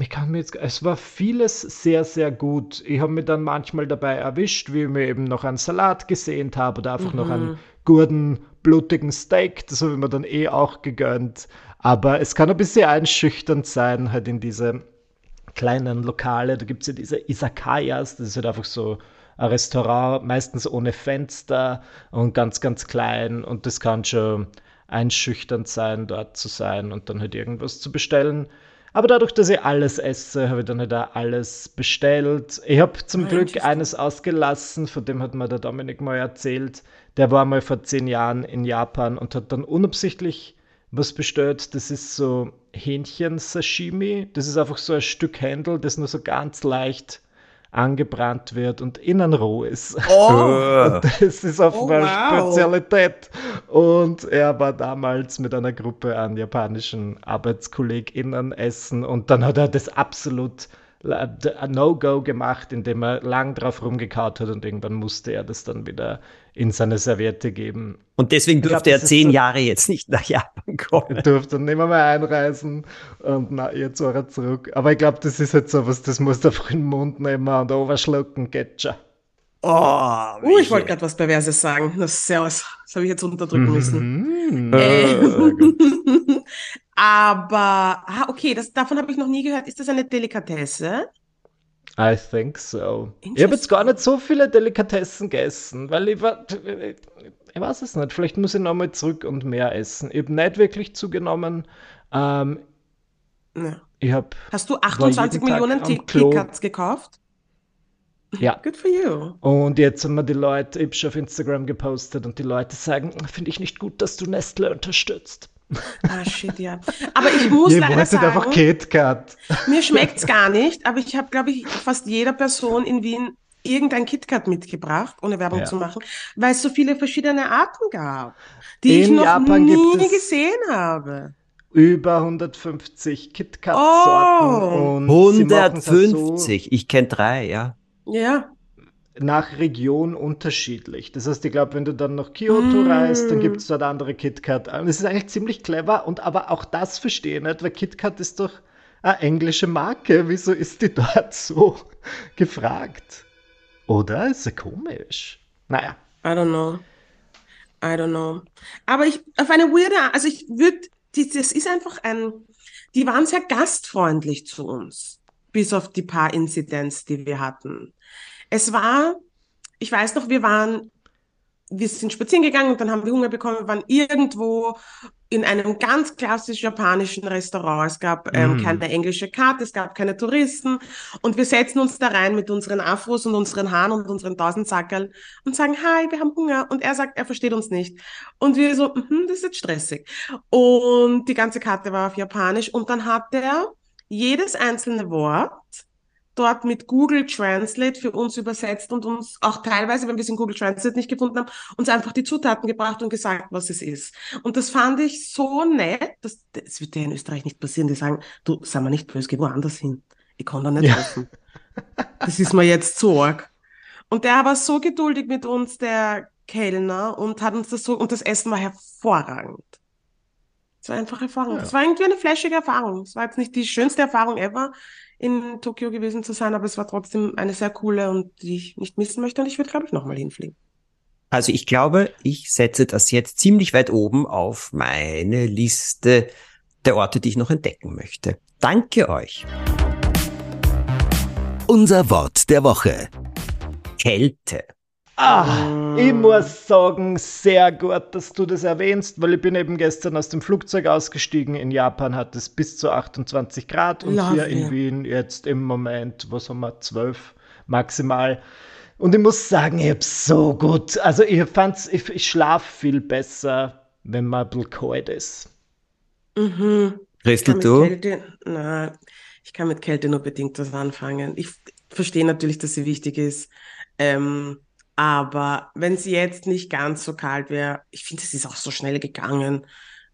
ich kann mir jetzt, es war vieles sehr, sehr gut. Ich habe mich dann manchmal dabei erwischt, wie ich mir eben noch einen Salat gesehnt habe oder einfach mhm. noch einen guten, blutigen Steak. Das habe ich mir dann eh auch gegönnt. Aber es kann ein bisschen einschüchternd sein, halt in diese kleinen Lokale. Da gibt es ja diese Isakayas, das ist halt einfach so ein Restaurant, meistens ohne Fenster und ganz, ganz klein. Und das kann schon einschüchternd sein, dort zu sein und dann halt irgendwas zu bestellen. Aber dadurch, dass ich alles esse, habe ich dann halt auch alles bestellt. Ich habe zum ah, Glück eines ausgelassen, von dem hat mir der Dominik mal erzählt. Der war mal vor zehn Jahren in Japan und hat dann unabsichtlich was bestellt. Das ist so Hähnchen-Sashimi. Das ist einfach so ein Stück Händel, das nur so ganz leicht angebrannt wird und innen roh ist. Oh. [laughs] das ist auf oh, wow. Spezialität. Und er war damals mit einer Gruppe an japanischen ArbeitskollegInnen essen und dann hat er das absolut No-Go gemacht, indem er lang drauf rumgekaut hat und irgendwann musste er das dann wieder in seine Serviette geben. Und deswegen durfte glaub, er zehn Jahre jetzt nicht nach Japan kommen. Er durfte nicht mehr, mehr einreisen und na, jetzt war er zurück. Aber ich glaube, das ist jetzt so was, das muss der frühen Mund nehmen und overschlucken, geht schon. Oh, uh, ich wollte gerade was Perverses sagen. Das, das habe ich jetzt unterdrücken müssen. Mhm. Äh, [laughs] aber, ah, okay, das, davon habe ich noch nie gehört. Ist das eine Delikatesse? I think so. Ich habe jetzt gar nicht so viele Delikatessen gegessen, weil ich war, ich weiß es nicht, vielleicht muss ich nochmal zurück und mehr essen. Ich habe nicht wirklich zugenommen. Ähm, ja. ich hab, Hast du 28 Millionen Teecuts gekauft? Ja. Good for you. Und jetzt haben wir die Leute, ich habe auf Instagram gepostet und die Leute sagen, finde ich nicht gut, dass du Nestle unterstützt. Ah, shit, ja. Aber ich muss Ihr leider sagen, einfach KitKat. mir schmeckt es gar nicht, aber ich habe, glaube ich, fast jeder Person in Wien irgendein KitKat mitgebracht, ohne Werbung ja. zu machen, weil es so viele verschiedene Arten gab, die in ich noch Japan nie gesehen habe. Über 150 KitKat-Sorten. Oh. 150, so, ich kenne drei, ja. Ja nach Region unterschiedlich. Das heißt, ich glaube, wenn du dann nach Kyoto mm. reist, dann gibt es dort andere KitKat. Und es ist eigentlich ziemlich clever und aber auch das verstehe ich nicht, weil KitKat ist doch eine englische Marke. Wieso ist die [laughs] dort so gefragt? Oder? Ist ja komisch. Naja. I don't know. I don't know. Aber ich, auf eine weirde, also ich würde, das ist einfach ein, die waren sehr gastfreundlich zu uns. Bis auf die paar Inzidenz, die wir hatten. Es war, ich weiß noch, wir waren, wir sind spazieren gegangen und dann haben wir Hunger bekommen, wir waren irgendwo in einem ganz klassisch japanischen Restaurant. Es gab ähm, mm. keine englische Karte, es gab keine Touristen und wir setzen uns da rein mit unseren Afros und unseren Haaren und unseren Tausendsackerl und sagen, hi, wir haben Hunger und er sagt, er versteht uns nicht. Und wir so, mm das ist jetzt stressig. Und die ganze Karte war auf Japanisch und dann hat er jedes einzelne Wort dort mit Google Translate für uns übersetzt und uns auch teilweise, wenn wir es in Google Translate nicht gefunden haben, uns einfach die Zutaten gebracht und gesagt, was es ist. Und das fand ich so nett, dass, das wird ja in Österreich nicht passieren. Die sagen, du, sei mal nicht böse, geh woanders hin. Ich kann da nicht ja. helfen. Das ist mir jetzt zu arg. Und der war so geduldig mit uns, der Kellner, und hat uns das so, und das Essen war hervorragend. Es war einfach hervorragend. Es ja. war irgendwie eine flashige Erfahrung. Es war jetzt nicht die schönste Erfahrung ever, in Tokio gewesen zu sein, aber es war trotzdem eine sehr coole und die ich nicht missen möchte und ich würde, glaube ich, nochmal hinfliegen. Also ich glaube, ich setze das jetzt ziemlich weit oben auf meine Liste der Orte, die ich noch entdecken möchte. Danke euch. Unser Wort der Woche. Kälte. Ah, ich muss sagen, sehr gut, dass du das erwähnst, weil ich bin eben gestern aus dem Flugzeug ausgestiegen. In Japan hat es bis zu 28 Grad und Love hier in Wien jetzt im Moment, was haben wir, 12 maximal. Und ich muss sagen, ich hab's so gut. Also ich fand's, ich, ich schlafe viel besser, wenn man ein bisschen kalt ist. Mhm. Christel, du? Kälte, na, ich kann mit Kälte nur bedingt was anfangen. Ich verstehe natürlich, dass sie wichtig ist. Ähm, aber wenn es jetzt nicht ganz so kalt wäre, ich finde, es ist auch so schnell gegangen,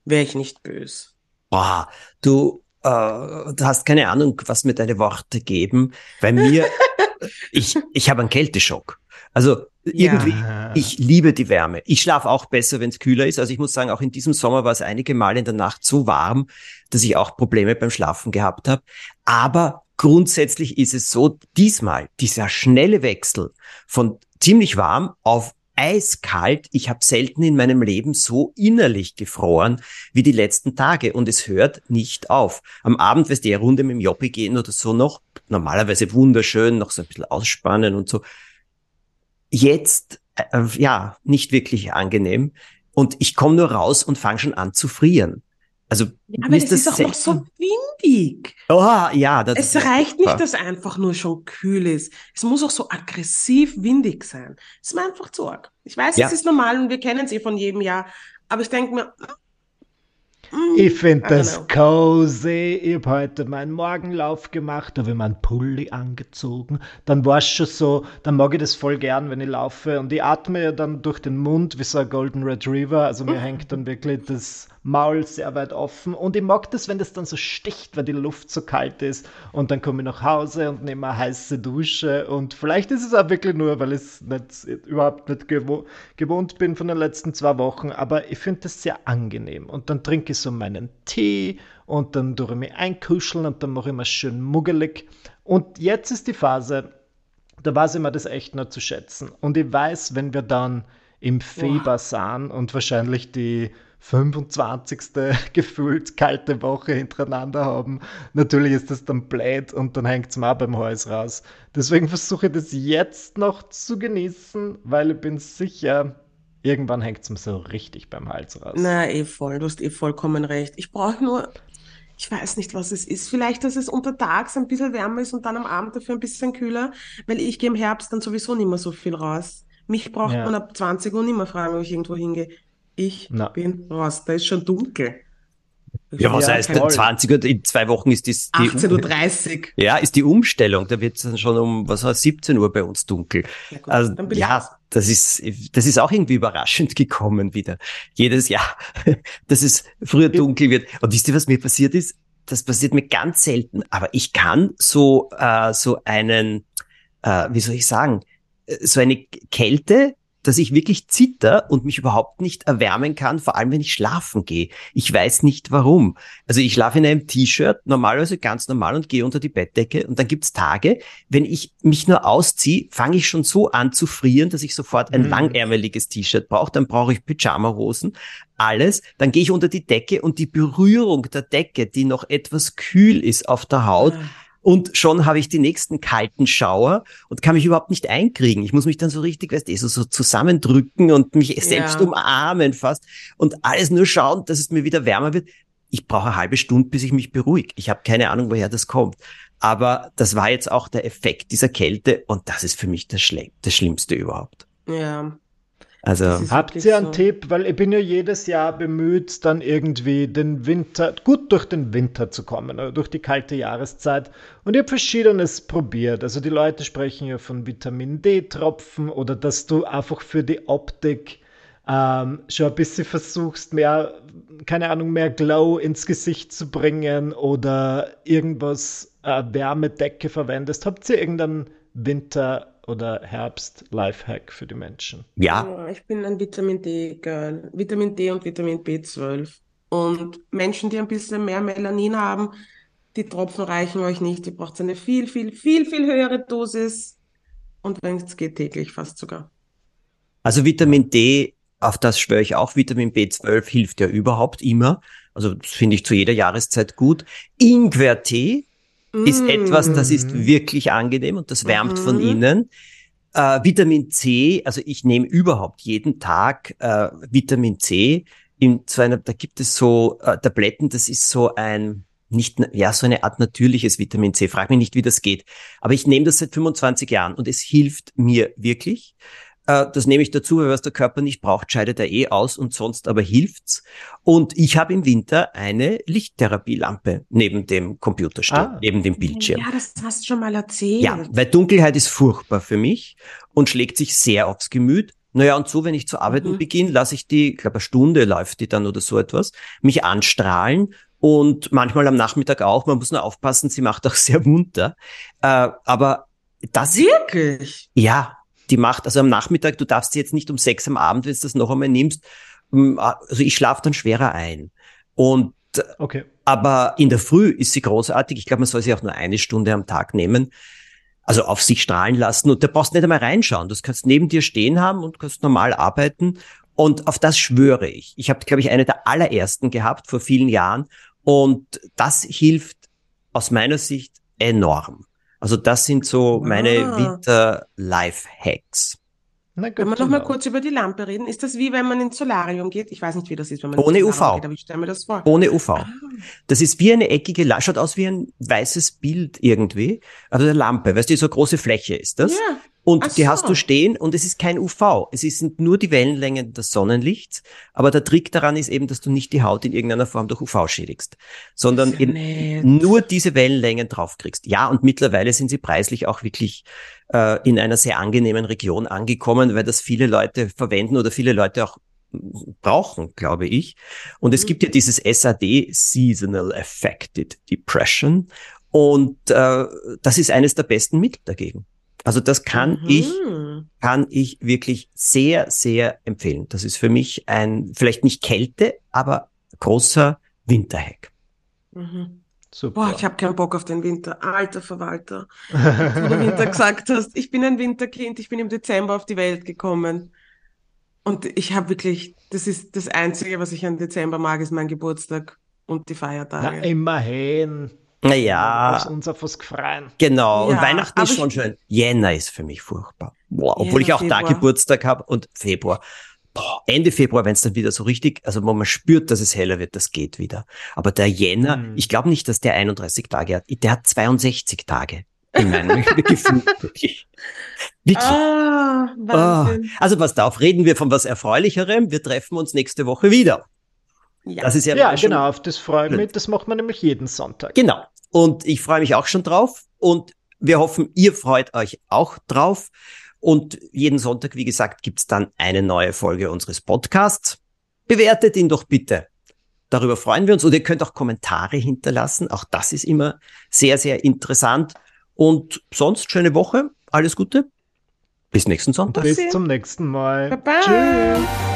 wäre ich nicht böse. Boah, du, äh, du hast keine Ahnung, was mir deine Worte geben, weil mir, [laughs] ich, ich habe einen Kälteschock. Also irgendwie, ja. ich liebe die Wärme. Ich schlafe auch besser, wenn es kühler ist. Also ich muss sagen, auch in diesem Sommer war es einige Mal in der Nacht so warm, dass ich auch Probleme beim Schlafen gehabt habe. Aber grundsätzlich ist es so, diesmal dieser schnelle Wechsel von ziemlich warm auf eiskalt. Ich habe selten in meinem Leben so innerlich gefroren wie die letzten Tage und es hört nicht auf. Am Abend wirst du Runde mit dem Joppi gehen oder so noch. Normalerweise wunderschön, noch so ein bisschen ausspannen und so. Jetzt, äh, ja, nicht wirklich angenehm. Und ich komme nur raus und fange schon an zu frieren. Also, ja, aber es ist, auch noch so windig. Oh, ja, das es reicht nicht, dass einfach nur schon kühl ist. Es muss auch so aggressiv windig sein. Es ist mir einfach zu arg. Ich weiß, ja. es ist normal und wir kennen es eh von jedem Jahr. Aber ich denke mir, ich finde das cozy. Ich habe heute meinen Morgenlauf gemacht, da habe ich meinen Pulli angezogen. Dann war es schon so, dann mag ich das voll gern, wenn ich laufe. Und ich atme ja dann durch den Mund wie so ein Golden Retriever. Also mir mhm. hängt dann wirklich das Maul sehr weit offen. Und ich mag das, wenn das dann so sticht, weil die Luft so kalt ist. Und dann komme ich nach Hause und nehme eine heiße Dusche. Und vielleicht ist es auch wirklich nur, weil ich es nicht, überhaupt nicht gewo gewohnt bin von den letzten zwei Wochen. Aber ich finde das sehr angenehm. Und dann trinke ich so meinen Tee und dann tue ich mich einkuscheln und dann mache ich mir schön muggelig. Und jetzt ist die Phase, da weiß ich mir das echt noch zu schätzen. Und ich weiß, wenn wir dann im Februar sind und wahrscheinlich die 25. [laughs] gefühlt kalte Woche hintereinander haben. Natürlich ist das dann blöd und dann hängt es mir auch beim Hals raus. Deswegen versuche ich das jetzt noch zu genießen, weil ich bin sicher, irgendwann hängt es mir so richtig beim Hals raus. Na, eh voll, du hast eh vollkommen recht. Ich brauche nur, ich weiß nicht, was es ist. Vielleicht, dass es untertags ein bisschen wärmer ist und dann am Abend dafür ein bisschen kühler, weil ich gehe im Herbst dann sowieso nicht mehr so viel raus. Mich braucht ja. man ab 20 Uhr nicht mehr fragen, ob ich irgendwo hingehe. Ich Na. bin raus. Da ist schon dunkel. Ja, was ja, heißt denn 20 Uhr? In zwei Wochen ist das die 18.30 Uhr. Ja, ist die Umstellung. Da wird es dann schon um, was heißt, 17 Uhr bei uns dunkel. Ja, gut, also, ja das ist, das ist auch irgendwie überraschend gekommen wieder. Jedes Jahr, [laughs] dass es früher dunkel wird. Und wisst ihr, was mir passiert ist? Das passiert mir ganz selten. Aber ich kann so, äh, so einen, äh, wie soll ich sagen, äh, so eine Kälte dass ich wirklich zitter und mich überhaupt nicht erwärmen kann, vor allem wenn ich schlafen gehe. Ich weiß nicht warum. Also ich schlafe in einem T-Shirt, normalerweise ganz normal und gehe unter die Bettdecke und dann gibt's Tage, wenn ich mich nur ausziehe, fange ich schon so an zu frieren, dass ich sofort ein mhm. langärmeliges T-Shirt brauche, dann brauche ich Pyjama-Hosen, alles, dann gehe ich unter die Decke und die Berührung der Decke, die noch etwas kühl ist auf der Haut, mhm und schon habe ich die nächsten kalten Schauer und kann mich überhaupt nicht einkriegen. Ich muss mich dann so richtig, weißt du, so, so zusammendrücken und mich ja. selbst umarmen fast und alles nur schauen, dass es mir wieder wärmer wird. Ich brauche eine halbe Stunde, bis ich mich beruhige. Ich habe keine Ahnung, woher das kommt. Aber das war jetzt auch der Effekt dieser Kälte und das ist für mich das, Schle das Schlimmste überhaupt. Ja, also habt ihr einen so. Tipp, weil ich bin ja jedes Jahr bemüht, dann irgendwie den Winter, gut durch den Winter zu kommen, oder durch die kalte Jahreszeit. Und ich habe verschiedenes probiert. Also die Leute sprechen ja von Vitamin D-Tropfen oder dass du einfach für die Optik ähm, schon ein bisschen versuchst, mehr, keine Ahnung, mehr Glow ins Gesicht zu bringen oder irgendwas, äh, Wärmedecke verwendest. Habt ihr irgendeinen Winter- oder Herbst-Lifehack für die Menschen? Ja. Ich bin ein Vitamin D-Girl. Vitamin D und Vitamin B12. Und Menschen, die ein bisschen mehr Melanin haben, die Tropfen reichen euch nicht. Ihr braucht eine viel, viel, viel, viel höhere Dosis. Und wenn es geht, täglich fast sogar. Also Vitamin D, auf das schwöre ich auch. Vitamin B12 hilft ja überhaupt immer. Also das finde ich zu jeder Jahreszeit gut. Ingwertee ist etwas, das ist mm. wirklich angenehm und das wärmt mhm. von innen. Äh, Vitamin C, also ich nehme überhaupt jeden Tag äh, Vitamin C. In so einer, da gibt es so äh, Tabletten, das ist so ein nicht, ja, so eine Art natürliches Vitamin C. Frag mich nicht, wie das geht. Aber ich nehme das seit 25 Jahren und es hilft mir wirklich. Äh, das nehme ich dazu, weil was der Körper nicht braucht, scheidet er eh aus und sonst aber hilft's. Und ich habe im Winter eine Lichttherapielampe neben dem Computer stehen, ah. neben dem Bildschirm. Ja, das hast du schon mal erzählt. Ja, weil Dunkelheit ist furchtbar für mich und schlägt sich sehr aufs Gemüt. Naja, und so, wenn ich zu arbeiten mhm. beginne, lasse ich die, ich glaube, eine Stunde läuft die dann oder so etwas, mich anstrahlen und manchmal am Nachmittag auch. Man muss nur aufpassen, sie macht auch [laughs] sehr munter. Äh, aber das. Wirklich? Ja, die macht, also am Nachmittag, du darfst sie jetzt nicht um sechs am Abend, wenn du das noch einmal nimmst, also ich schlafe dann schwerer ein. Und okay. aber in der Früh ist sie großartig. Ich glaube, man soll sie auch nur eine Stunde am Tag nehmen. Also auf sich strahlen lassen und da brauchst du nicht einmal reinschauen. Das kannst neben dir stehen haben und kannst normal arbeiten. Und auf das schwöre ich. Ich habe, glaube ich, eine der allerersten gehabt vor vielen Jahren. Und das hilft aus meiner Sicht enorm. Also das sind so meine ah. Winter-Life-Hacks. Wenn wir noch mal kurz über die Lampe reden, ist das wie wenn man ins Solarium geht? Ich weiß nicht, wie das ist, wenn man Ohne UV. geht, aber ich stelle mir das vor. Ohne UV. Ah. Das ist wie eine eckige Lampe, schaut aus wie ein weißes Bild irgendwie. Also eine Lampe, weißt du, so eine große Fläche ist das. Ja. Und Ach die so. hast du stehen und es ist kein UV. Es sind nur die Wellenlängen des Sonnenlichts. Aber der Trick daran ist eben, dass du nicht die Haut in irgendeiner Form durch UV schädigst, sondern eben nur diese Wellenlängen draufkriegst. Ja, und mittlerweile sind sie preislich auch wirklich äh, in einer sehr angenehmen Region angekommen, weil das viele Leute verwenden oder viele Leute auch brauchen, glaube ich. Und es mhm. gibt ja dieses SAD, Seasonal Affected Depression. Und äh, das ist eines der besten Mittel dagegen. Also das kann mhm. ich, kann ich wirklich sehr, sehr empfehlen. Das ist für mich ein, vielleicht nicht Kälte, aber großer Winterhack. Mhm. Super. Boah, ich habe keinen Bock auf den Winter. Alter Verwalter. [laughs] Wo du Winter gesagt hast. Ich bin ein Winterkind. Ich bin im Dezember auf die Welt gekommen. Und ich habe wirklich, das ist das Einzige, was ich an Dezember mag, ist mein Geburtstag und die Feiertage. Na, immerhin. Naja. Auf uns auf was gefreien. Genau. Ja, und Weihnachten ist schon schön. Jänner ist für mich furchtbar. Boah, obwohl Jänner, ich auch Februar. da Geburtstag habe und Februar. Boah, Ende Februar, wenn es dann wieder so richtig, also wo man spürt, dass es heller wird, das geht wieder. Aber der Jänner, hm. ich glaube nicht, dass der 31 Tage hat. Der hat 62 Tage. In meinem [laughs] Gefühl. Wirklich. Ah. Oh. Also pass auf, reden wir von was Erfreulicherem. Wir treffen uns nächste Woche wieder. Ja, das ist ja, ja genau, auf das freue ich mich. Das macht man nämlich jeden Sonntag. Genau. Und ich freue mich auch schon drauf. Und wir hoffen, ihr freut euch auch drauf. Und jeden Sonntag, wie gesagt, gibt's dann eine neue Folge unseres Podcasts. Bewertet ihn doch bitte. Darüber freuen wir uns. Und ihr könnt auch Kommentare hinterlassen. Auch das ist immer sehr, sehr interessant. Und sonst schöne Woche. Alles Gute. Bis nächsten Sonntag. Bis zum nächsten Mal. Bye bye. Tschüss.